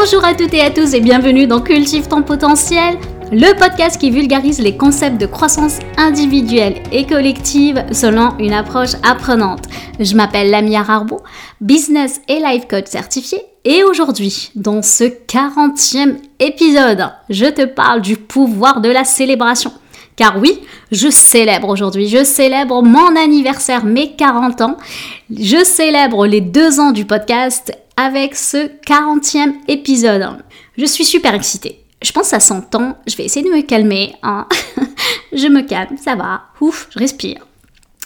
Bonjour à toutes et à tous et bienvenue dans Cultive ton potentiel, le podcast qui vulgarise les concepts de croissance individuelle et collective selon une approche apprenante. Je m'appelle Lamia Rarbo, business et life coach certifié et aujourd'hui, dans ce 40e épisode, je te parle du pouvoir de la célébration. Car oui, je célèbre aujourd'hui, je célèbre mon anniversaire, mes 40 ans, je célèbre les deux ans du podcast avec ce 40e épisode. Je suis super excitée. Je pense à 100 ans, je vais essayer de me calmer. Hein. je me calme, ça va, ouf, je respire.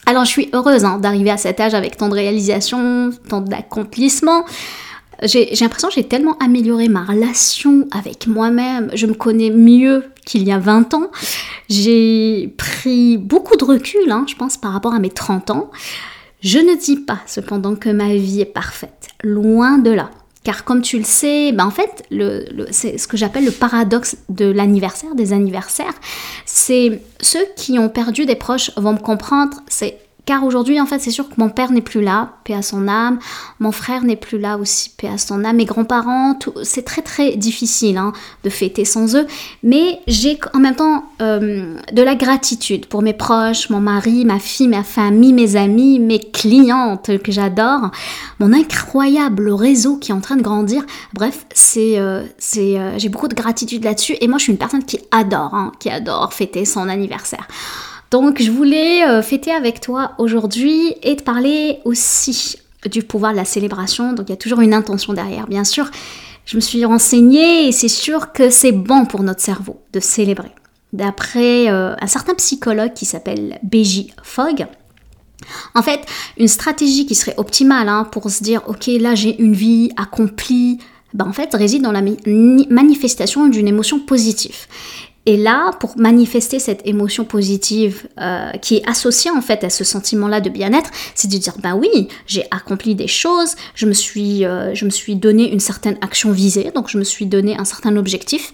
Alors je suis heureuse hein, d'arriver à cet âge avec tant de réalisations, tant d'accomplissements. J'ai l'impression que j'ai tellement amélioré ma relation avec moi-même, je me connais mieux qu'il y a 20 ans. J'ai pris beaucoup de recul, hein, je pense, par rapport à mes 30 ans. Je ne dis pas cependant que ma vie est parfaite, loin de là. Car comme tu le sais, ben en fait, c'est ce que j'appelle le paradoxe de l'anniversaire, des anniversaires. C'est ceux qui ont perdu des proches vont me comprendre, c'est car aujourd'hui, en fait, c'est sûr que mon père n'est plus là, paix à son âme. Mon frère n'est plus là aussi, paix à son âme. Mes grands-parents, c'est très très difficile hein, de fêter sans eux. Mais j'ai en même temps euh, de la gratitude pour mes proches, mon mari, ma fille, ma famille, mes amis, mes clientes que j'adore, mon incroyable réseau qui est en train de grandir. Bref, c'est, euh, euh, j'ai beaucoup de gratitude là-dessus. Et moi, je suis une personne qui adore, hein, qui adore fêter son anniversaire. Donc je voulais euh, fêter avec toi aujourd'hui et te parler aussi du pouvoir de la célébration. Donc il y a toujours une intention derrière, bien sûr. Je me suis renseignée et c'est sûr que c'est bon pour notre cerveau de célébrer. D'après euh, un certain psychologue qui s'appelle BJ Fogg, en fait, une stratégie qui serait optimale hein, pour se dire, ok, là j'ai une vie accomplie, ben, en fait, réside dans la manifestation d'une émotion positive. Et là, pour manifester cette émotion positive euh, qui est associée en fait à ce sentiment-là de bien-être, c'est de dire ben oui, j'ai accompli des choses, je me suis, euh, je me suis donné une certaine action visée, donc je me suis donné un certain objectif.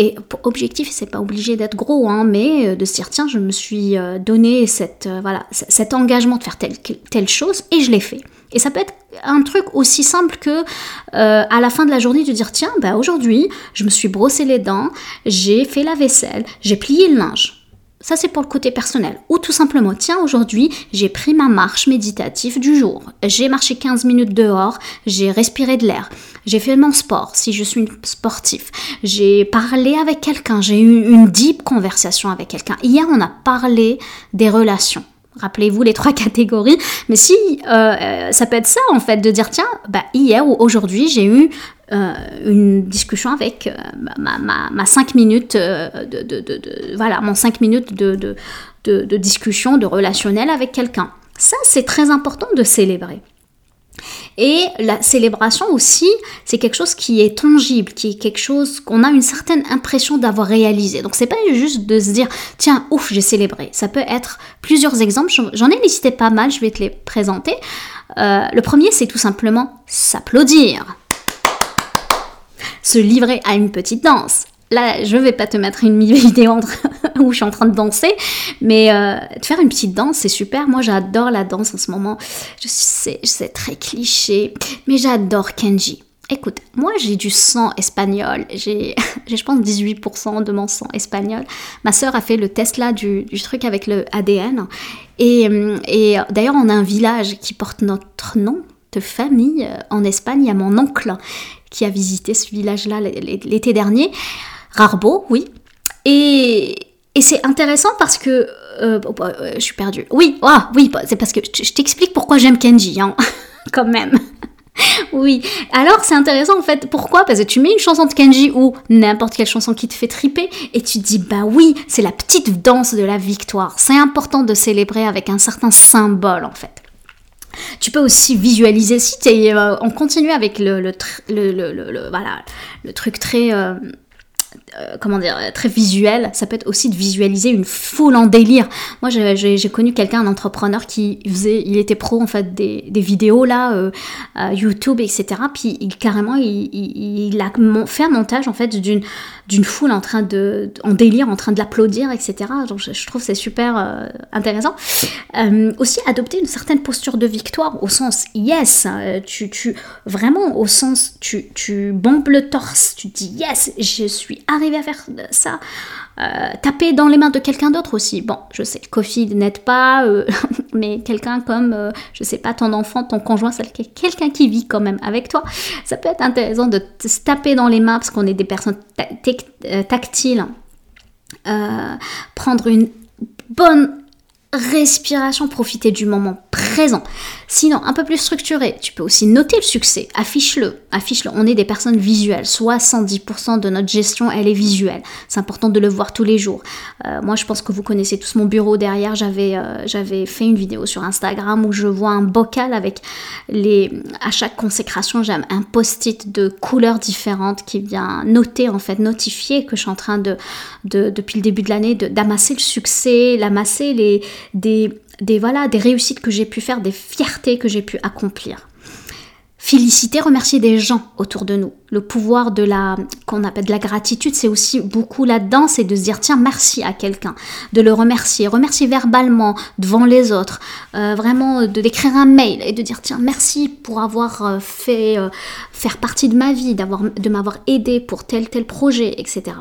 Et objectif, c'est pas obligé d'être gros, hein, mais euh, de se dire tiens, je me suis donné cette, voilà, cet engagement de faire telle, telle chose et je l'ai fait. Et ça peut être un truc aussi simple que euh, à la fin de la journée de dire tiens bah aujourd'hui je me suis brossé les dents, j'ai fait la vaisselle, j'ai plié le linge. Ça c'est pour le côté personnel. Ou tout simplement tiens aujourd'hui j'ai pris ma marche méditative du jour. J'ai marché 15 minutes dehors, j'ai respiré de l'air, j'ai fait mon sport si je suis sportif, j'ai parlé avec quelqu'un, j'ai eu une deep conversation avec quelqu'un. Hier on a parlé des relations. Rappelez-vous les trois catégories. Mais si euh, euh, ça peut être ça en fait, de dire tiens, bah, hier ou aujourd'hui j'ai eu euh, une discussion avec ma, 5 minutes de, de, de, voilà mon 5 minutes de, de discussion, de relationnel avec quelqu'un. Ça c'est très important de célébrer. Et la célébration aussi, c'est quelque chose qui est tangible, qui est quelque chose qu'on a une certaine impression d'avoir réalisé. Donc c'est pas juste de se dire tiens ouf j'ai célébré. Ça peut être plusieurs exemples. J'en ai listé pas mal. Je vais te les présenter. Euh, le premier c'est tout simplement s'applaudir, se livrer à une petite danse, là, je vais pas te mettre une vidéo où je suis en train de danser, mais euh, de faire une petite danse, c'est super. Moi, j'adore la danse en ce moment. Je sais, c'est très cliché, mais j'adore Kenji. Écoute, moi j'ai du sang espagnol, j'ai je pense 18% de mon sang espagnol. Ma sœur a fait le test là du, truc avec le ADN. Et, et d'ailleurs on a un village qui porte notre nom de famille euh, en Espagne. Il y a mon oncle qui a visité ce village-là l'été dernier. Rarbo, oui. Et, c'est intéressant parce que... Euh, bah, euh, je suis perdue. Oui, ah, oui, bah, c'est parce que je t'explique pourquoi j'aime Kenji, hein, quand même. oui, alors c'est intéressant en fait. Pourquoi? Parce que tu mets une chanson de Kenji ou n'importe quelle chanson qui te fait triper et tu te dis bah oui, c'est la petite danse de la victoire. C'est important de célébrer avec un certain symbole en fait. Tu peux aussi visualiser si tu euh, on continue avec le, le, le, voilà, le truc très euh, comment dire, très visuel, ça peut être aussi de visualiser une foule en délire. Moi, j'ai connu quelqu'un, un entrepreneur qui faisait, il était pro en fait des, des vidéos là, euh, YouTube, etc. Puis il, carrément, il, il, a fait un montage en fait d'une foule en train de, en délire, en train de l'applaudir, etc. Donc je, trouve c'est super euh, intéressant. aussi adopter une certaine posture de victoire au sens yes, tu, tu vraiment au sens tu tu bombes le torse, tu dis yes, je suis arrivé à faire ça. Euh, taper dans les mains de quelqu'un d'autre aussi. Bon, je sais, Kofi n'aide pas, euh, mais quelqu'un comme, euh, je sais pas, ton enfant, ton conjoint, quelqu'un qui vit quand même avec toi. Ça peut être intéressant de se taper dans les mains parce qu'on est des personnes tactiles. prendre une bonne respiration, profiter du moment présent. Sinon, un peu plus structuré, tu peux aussi noter le succès, affiche-le, affiche-le. On est des personnes visuelles, 70% de notre gestion, elle est visuelle. C'est important de le voir tous les jours. Euh, moi, je pense que vous connaissez tous mon bureau derrière. J'avais, euh, j'avais fait une vidéo sur Instagram où je vois un bocal avec les, à chaque consécration, j'aime un post-it de couleurs différentes qui vient noter, en fait, notifier que je suis en train de, de depuis le début de l'année, d'amasser le succès, l'amasser les, des, des, voilà, des réussites que j'ai pu faire, des fiertés que j'ai pu accomplir. Féliciter, remercier des gens autour de nous. Le pouvoir de la, qu'on appelle de la gratitude, c'est aussi beaucoup là-dedans, c'est de se dire tiens merci à quelqu'un, de le remercier, remercier verbalement devant les autres, euh, vraiment de d'écrire un mail et de dire tiens merci pour avoir euh, fait euh, faire partie de ma vie, d'avoir de m'avoir aidé pour tel tel projet, etc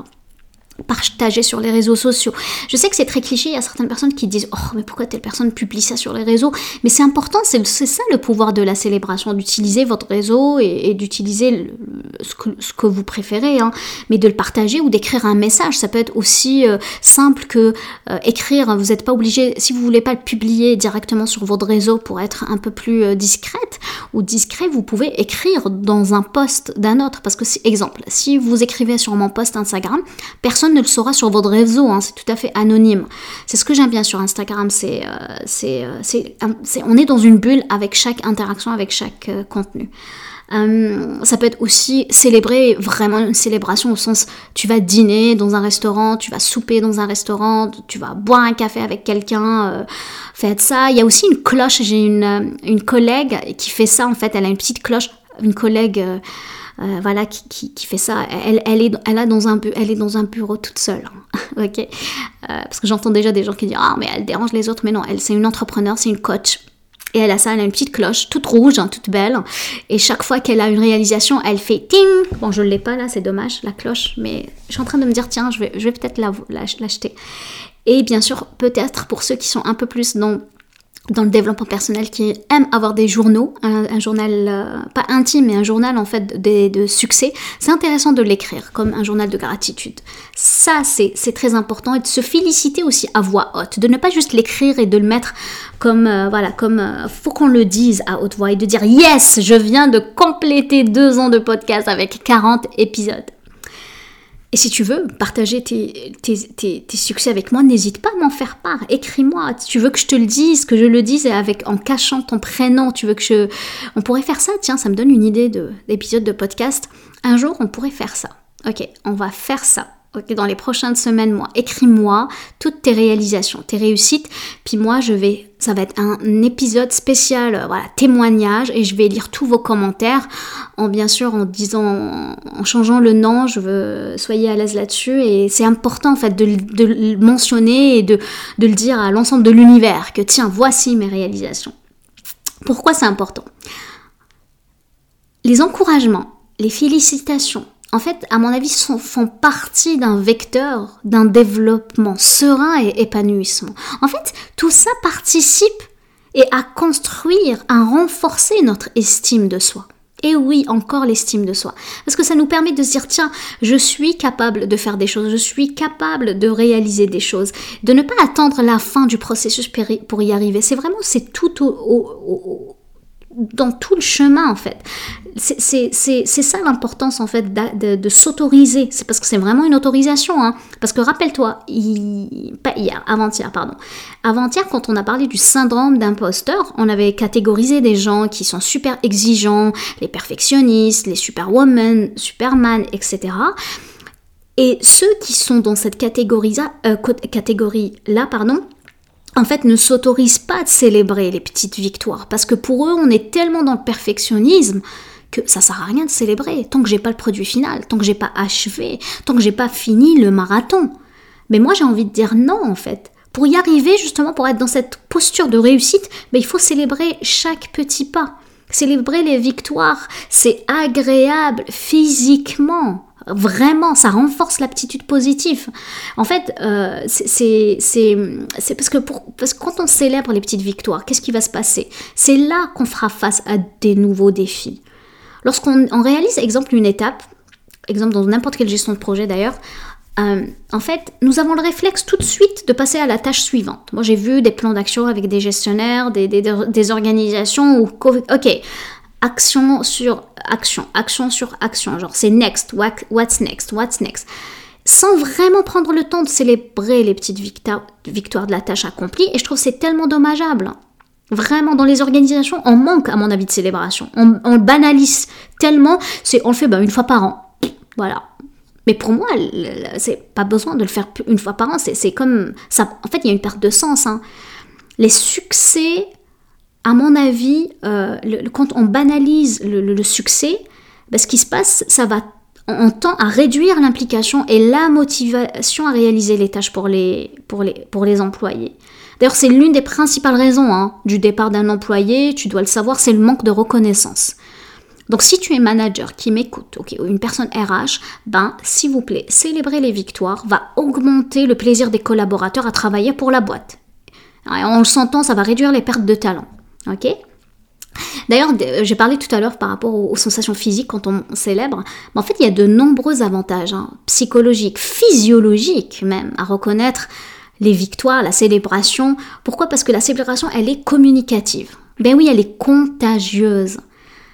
partager sur les réseaux sociaux. Je sais que c'est très cliché, il y a certaines personnes qui disent Oh, mais pourquoi telle personne publie ça sur les réseaux? Mais c'est important, c'est ça le pouvoir de la célébration, d'utiliser votre réseau et, d'utiliser ce que, ce que, vous préférez, hein, mais de le partager ou d'écrire un message. Ça peut être aussi euh, simple que euh, écrire, vous n'êtes pas obligé, si vous voulez pas le publier directement sur votre réseau pour être un peu plus euh, discrète ou discret, vous pouvez écrire dans un post d'un autre. Parce que, exemple, si vous écrivez sur mon post Instagram, personne ne le saura sur votre réseau, hein, c'est tout à fait anonyme. C'est ce que j'aime bien sur Instagram, c'est, euh, euh, on est dans une bulle avec chaque interaction, avec chaque euh, contenu. ça peut être aussi célébrer vraiment une célébration au sens tu vas dîner dans un restaurant, tu vas souper dans un restaurant, tu vas boire un café avec quelqu'un, faites ça. Il y a aussi une cloche, j'ai une, une collègue qui fait ça en fait, elle a une petite cloche, une collègue voilà, qui, fait ça. Elle, elle, est, elle, a dans un, elle est dans un bureau toute seule. Hein. ok euh, Parce que j'entends déjà des gens qui disent Ah, mais elle dérange les autres. Mais non, elle, c'est une entrepreneur, c'est une coach. Et elle a ça, elle a une petite cloche, toute rouge, hein, toute belle. Et chaque fois qu'elle a une réalisation, elle fait ting Bon, je ne l'ai pas là, c'est dommage, la cloche. Mais je suis en train de me dire Tiens, je vais, je vais peut-être l'acheter. Et bien sûr, peut-être pour ceux qui sont un peu plus dans dans le développement personnel qui aime avoir des journaux, un, journal euh, pas intime mais un journal en fait de, de succès, c'est intéressant de l'écrire comme un journal de gratitude. Ça c'est très important et de se féliciter aussi à voix haute, de ne pas juste l'écrire et de le mettre comme euh, voilà comme euh, faut qu'on le dise à haute voix et de dire yes je viens de compléter deux ans de podcast avec 40 épisodes. Et si tu veux partager tes, succès avec moi, n'hésite pas à m'en faire part. Écris-moi. Tu veux que je te le dise, que je le dise avec, en cachant ton prénom. Tu veux que je... On pourrait faire ça. Tiens, ça me donne une idée d'épisode de podcast. Un jour, on pourrait faire ça. Ok, on va faire ça dans les prochaines semaines, moi, écris-moi toutes tes réalisations, tes réussites, puis moi, je vais, ça va être un épisode spécial, euh, voilà, témoignage, et je vais lire tous vos commentaires, en bien sûr, en disant, en changeant le nom, je veux, soyez à l'aise là-dessus, et c'est important, en fait, de, le mentionner et de, de le dire à l'ensemble de l'univers, que tiens, voici mes réalisations. Pourquoi c'est important? Les encouragements, les félicitations, en fait, à mon avis, font partie d'un vecteur d'un développement serein et épanouissement. En fait, tout ça participe et à construire, à renforcer notre estime de soi. Et oui, encore l'estime de soi. Parce que ça nous permet de se dire, tiens, je suis capable de faire des choses, je suis capable de réaliser des choses, de ne pas attendre la fin du processus pour y arriver. C'est vraiment, c'est tout au, dans tout le chemin en fait. C'est ça l'importance en fait de, s'autoriser. C'est parce que c'est vraiment une autorisation. Hein. Parce que rappelle-toi, hier, avant-hier, pardon. Avant-hier, quand on a parlé du syndrome d'imposteur, on avait catégorisé des gens qui sont super exigeants, les perfectionnistes, les superwomen, superman, etc. Et ceux qui sont dans cette catégorie-là, euh, catégorie -là, pardon, en fait, ne s'autorisent pas de célébrer les petites victoires. Parce que pour eux, on est tellement dans le perfectionnisme que ça sert à rien de célébrer tant que j'ai pas le produit final, tant que j'ai pas achevé, tant que j'ai pas fini le marathon. Mais moi, j'ai envie de dire non, en fait. Pour y arriver, justement, pour être dans cette posture de réussite, mais il faut célébrer chaque petit pas. Célébrer les victoires, c'est agréable physiquement. Vraiment, ça renforce l'aptitude positive. En fait, euh, c'est parce que, quand on célèbre les petites victoires, qu'est-ce qui va se passer? C'est là qu'on fera face à des nouveaux défis. Lorsqu'on réalise, exemple, une étape, exemple dans n'importe quelle gestion de projet d'ailleurs, euh, en fait, nous avons le réflexe tout de suite de passer à la tâche suivante. Moi, j'ai vu des plans d'action avec des gestionnaires, des, des, organisations où, ok, action sur action, action sur action, genre c'est next, what's next, what's next, sans vraiment prendre le temps de célébrer les petites victoires de la tâche accomplie. Et je trouve c'est tellement dommageable. Vraiment, dans les organisations, on manque, à mon avis, de célébration. On, on banalise tellement, c'est on le fait ben, une fois par an. Voilà. Mais pour moi, c'est pas besoin de le faire une fois par an. C'est comme ça. En fait, il y a une perte de sens. Hein. Les succès, à mon avis, euh, quand on banalise le, succès, ben, ce qui se passe, ça va on tend à réduire l'implication et la motivation à réaliser les tâches pour les, pour les, pour les employés. D'ailleurs, c'est l'une des principales raisons hein, du départ d'un employé, tu dois le savoir, c'est le manque de reconnaissance. Donc si tu es manager qui m'écoute, ou une personne RH, ben s'il vous plaît, célébrer les victoires va augmenter le plaisir des collaborateurs à travailler pour la boîte. En le sentant, ça va réduire les pertes de talent. D'ailleurs, j'ai parlé tout à l'heure par rapport aux, sensations physiques quand on célèbre. Mais en fait, il y a de nombreux avantages hein, psychologiques, physiologiques même, à reconnaître les victoires, la célébration. Pourquoi? Parce que la célébration, elle est communicative. Ben oui, elle est contagieuse.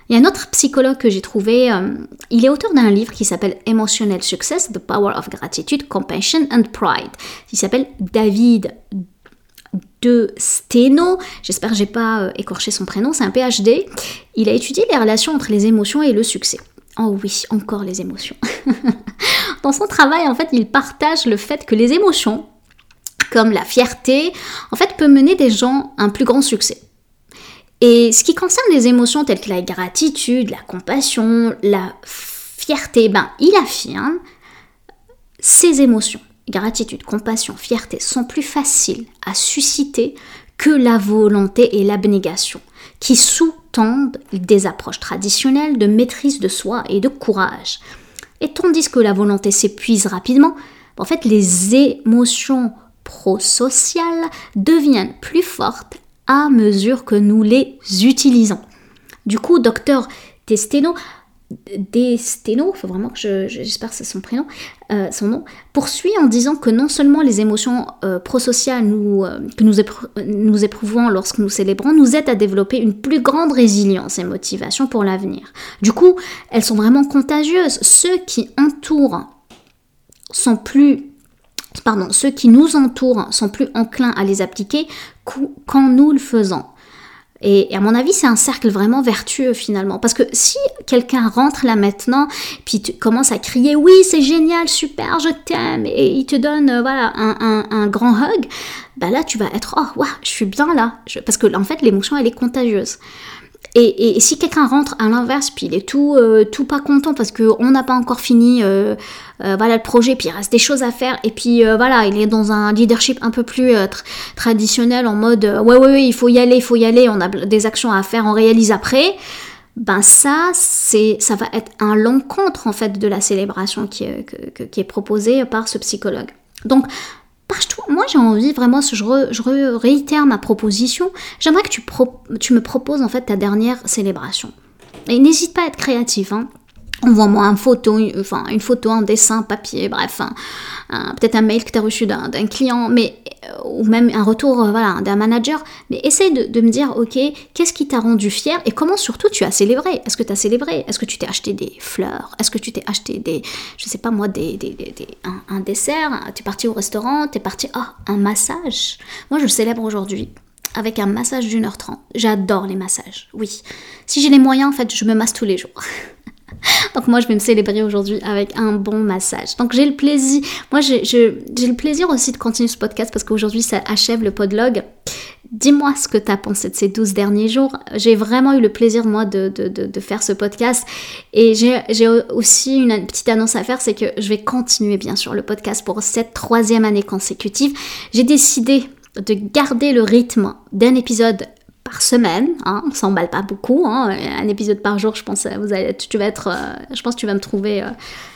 Il y a un autre psychologue que j'ai trouvé, euh, il est auteur d'un livre qui s'appelle Emotional Success, The Power of Gratitude, Compassion and Pride. Il s'appelle David de Steno, j'espère que j'ai pas euh, écorché son prénom, c'est un PhD. Il a étudié les relations entre les émotions et le succès. Oh oui, encore les émotions. Dans son travail, en fait, il partage le fait que les émotions comme la fierté, en fait, peut mener des gens à un plus grand succès. Et ce qui concerne les émotions telles que la gratitude, la compassion, la fierté, ben, il affirme ces émotions, gratitude, compassion, fierté, sont plus faciles à susciter que la volonté et l'abnégation, qui sous-tendent des approches traditionnelles de maîtrise de soi et de courage. Et tandis que la volonté s'épuise rapidement, en fait, les émotions prosociales deviennent plus fortes à mesure que nous les utilisons. Du coup, docteur Testeno, Desteno, faut vraiment que j'espère que c'est son prénom, euh, son nom, poursuit en disant que non seulement les émotions euh, prosociales euh, que nous, éprouvons lorsque nous célébrons nous aident à développer une plus grande résilience et motivation pour l'avenir. Du coup, elles sont vraiment contagieuses. Ceux qui entourent sont plus pardon, ceux qui nous entourent sont plus enclins à les appliquer quand nous le faisons. Et, à mon avis, c'est un cercle vraiment vertueux finalement. Parce que si quelqu'un rentre là maintenant, puis tu à crier oui, c'est génial, super, je t'aime, et il te donne euh, voilà un, grand hug, bah là tu vas être oh, waouh, je suis bien là. parce que en fait, l'émotion elle est contagieuse. Et, si quelqu'un rentre à l'inverse, puis il est tout, euh, tout pas content parce qu'on n'a pas encore fini euh, euh, voilà, le projet, puis il reste des choses à faire, et puis voilà, il est dans un leadership un peu plus traditionnel en mode ouais, ouais, ouais, il faut y aller, il faut y aller, on a des actions à faire, on réalise après. Ben ça, c'est, ça va être un l'encontre en fait de la célébration qui, qui est proposée par ce psychologue. Donc moi j'ai envie vraiment, je, réitère ma proposition, j'aimerais que tu, tu, me proposes en fait ta dernière célébration. Et n'hésite pas à être créatif. Hein. Envoie-moi une photo, enfin une photo, un dessin, papier, bref, peut-être un mail que tu as reçu d'un client, mais euh, ou même un retour euh, voilà, d'un manager, mais essaye de, me dire, ok, qu'est-ce qui t'a rendu fier et comment surtout tu as célébré? Est-ce que tu as célébré? Est-ce que tu t'es acheté des fleurs? Est-ce que tu t'es acheté des, je sais pas moi, des, un, dessert? Tu es parti au restaurant? Tu es parti, ah, un massage. Moi je célèbre aujourd'hui avec un massage d'une heure trente. J'adore les massages, oui. Si j'ai les moyens, en fait, je me masse tous les jours. Donc moi, je vais me célébrer aujourd'hui avec un bon massage. Donc j'ai le plaisir, moi j'ai le plaisir aussi de continuer ce podcast parce qu'aujourd'hui, ça achève le podlog. Dis-moi ce que tu as pensé de ces 12 derniers jours. J'ai vraiment eu le plaisir, moi, de, de, de, faire ce podcast. Et j'ai aussi une petite annonce à faire, c'est que je vais continuer, bien sûr, le podcast pour cette troisième année consécutive. J'ai décidé de garder le rythme d'un épisode par semaine, hein, on s'emballe pas beaucoup, hein, un épisode par jour, je pense, vous allez, tu, vas être, euh, je pense que tu vas me trouver, euh,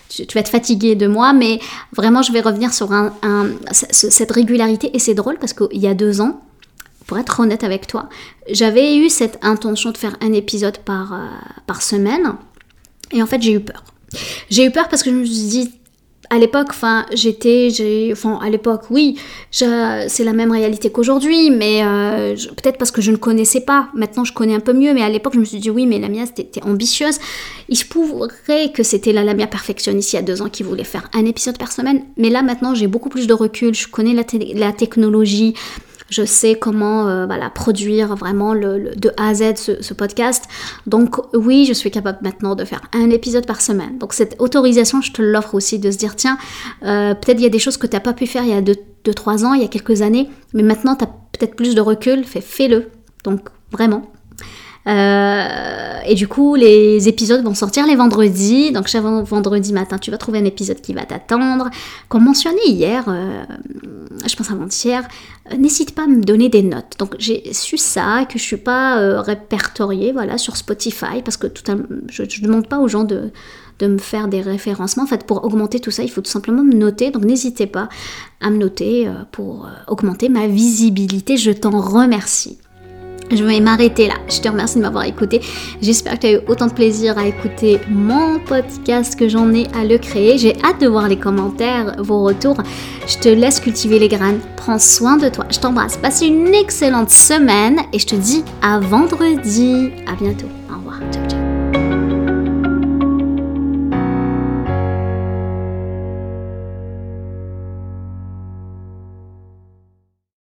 tu, vas être fatigué de moi, mais vraiment je vais revenir sur cette régularité et c'est drôle parce qu'il y a deux ans, pour être honnête avec toi, j'avais eu cette intention de faire un épisode par, euh, par semaine et en fait j'ai eu peur. J'ai eu peur parce que je me suis dit, à l'époque, enfin, j'étais, j'ai, enfin, à l'époque, oui, c'est la même réalité qu'aujourd'hui, mais euh, peut-être parce que je ne connaissais pas. Maintenant, je connais un peu mieux, mais à l'époque, je me suis dit, oui, mais Lamia, c'était ambitieuse. Il se pourrait que c'était la Lamia perfectionniste il y a deux ans qui voulait faire un épisode par semaine, mais là, maintenant, j'ai beaucoup plus de recul. Je connais la, la technologie, je sais comment euh, voilà, produire vraiment le, de A à Z ce, podcast. Donc oui, je suis capable maintenant de faire un épisode par semaine. Donc cette autorisation, je te l'offre aussi de se dire, tiens, euh, peut-être il y a des choses que tu n'as pas pu faire il y a 2-3 ans, il y a quelques années, mais maintenant tu as peut-être plus de recul, fais-le. Donc vraiment, euh, et du coup, les épisodes vont sortir les vendredis. Donc chaque vendredi matin, tu vas trouver un épisode qui va t'attendre. Comme mentionné hier, je pense avant-hier, n'hésite pas à me donner des notes. Donc j'ai su ça, que je suis pas répertoriée voilà, sur Spotify, parce que tout je ne demande pas aux gens de de me faire des référencements. En fait, pour augmenter tout ça, il faut tout simplement me noter. Donc n'hésitez pas à me noter pour augmenter ma visibilité. Je t'en remercie. Je vais m'arrêter là. Je te remercie de m'avoir écouté. J'espère que tu as eu autant de plaisir à écouter mon podcast que j'en ai à le créer. J'ai hâte de voir les commentaires, vos retours. Je te laisse cultiver les graines. Prends soin de toi. Je t'embrasse. Passe une excellente semaine et je te dis à vendredi. À bientôt.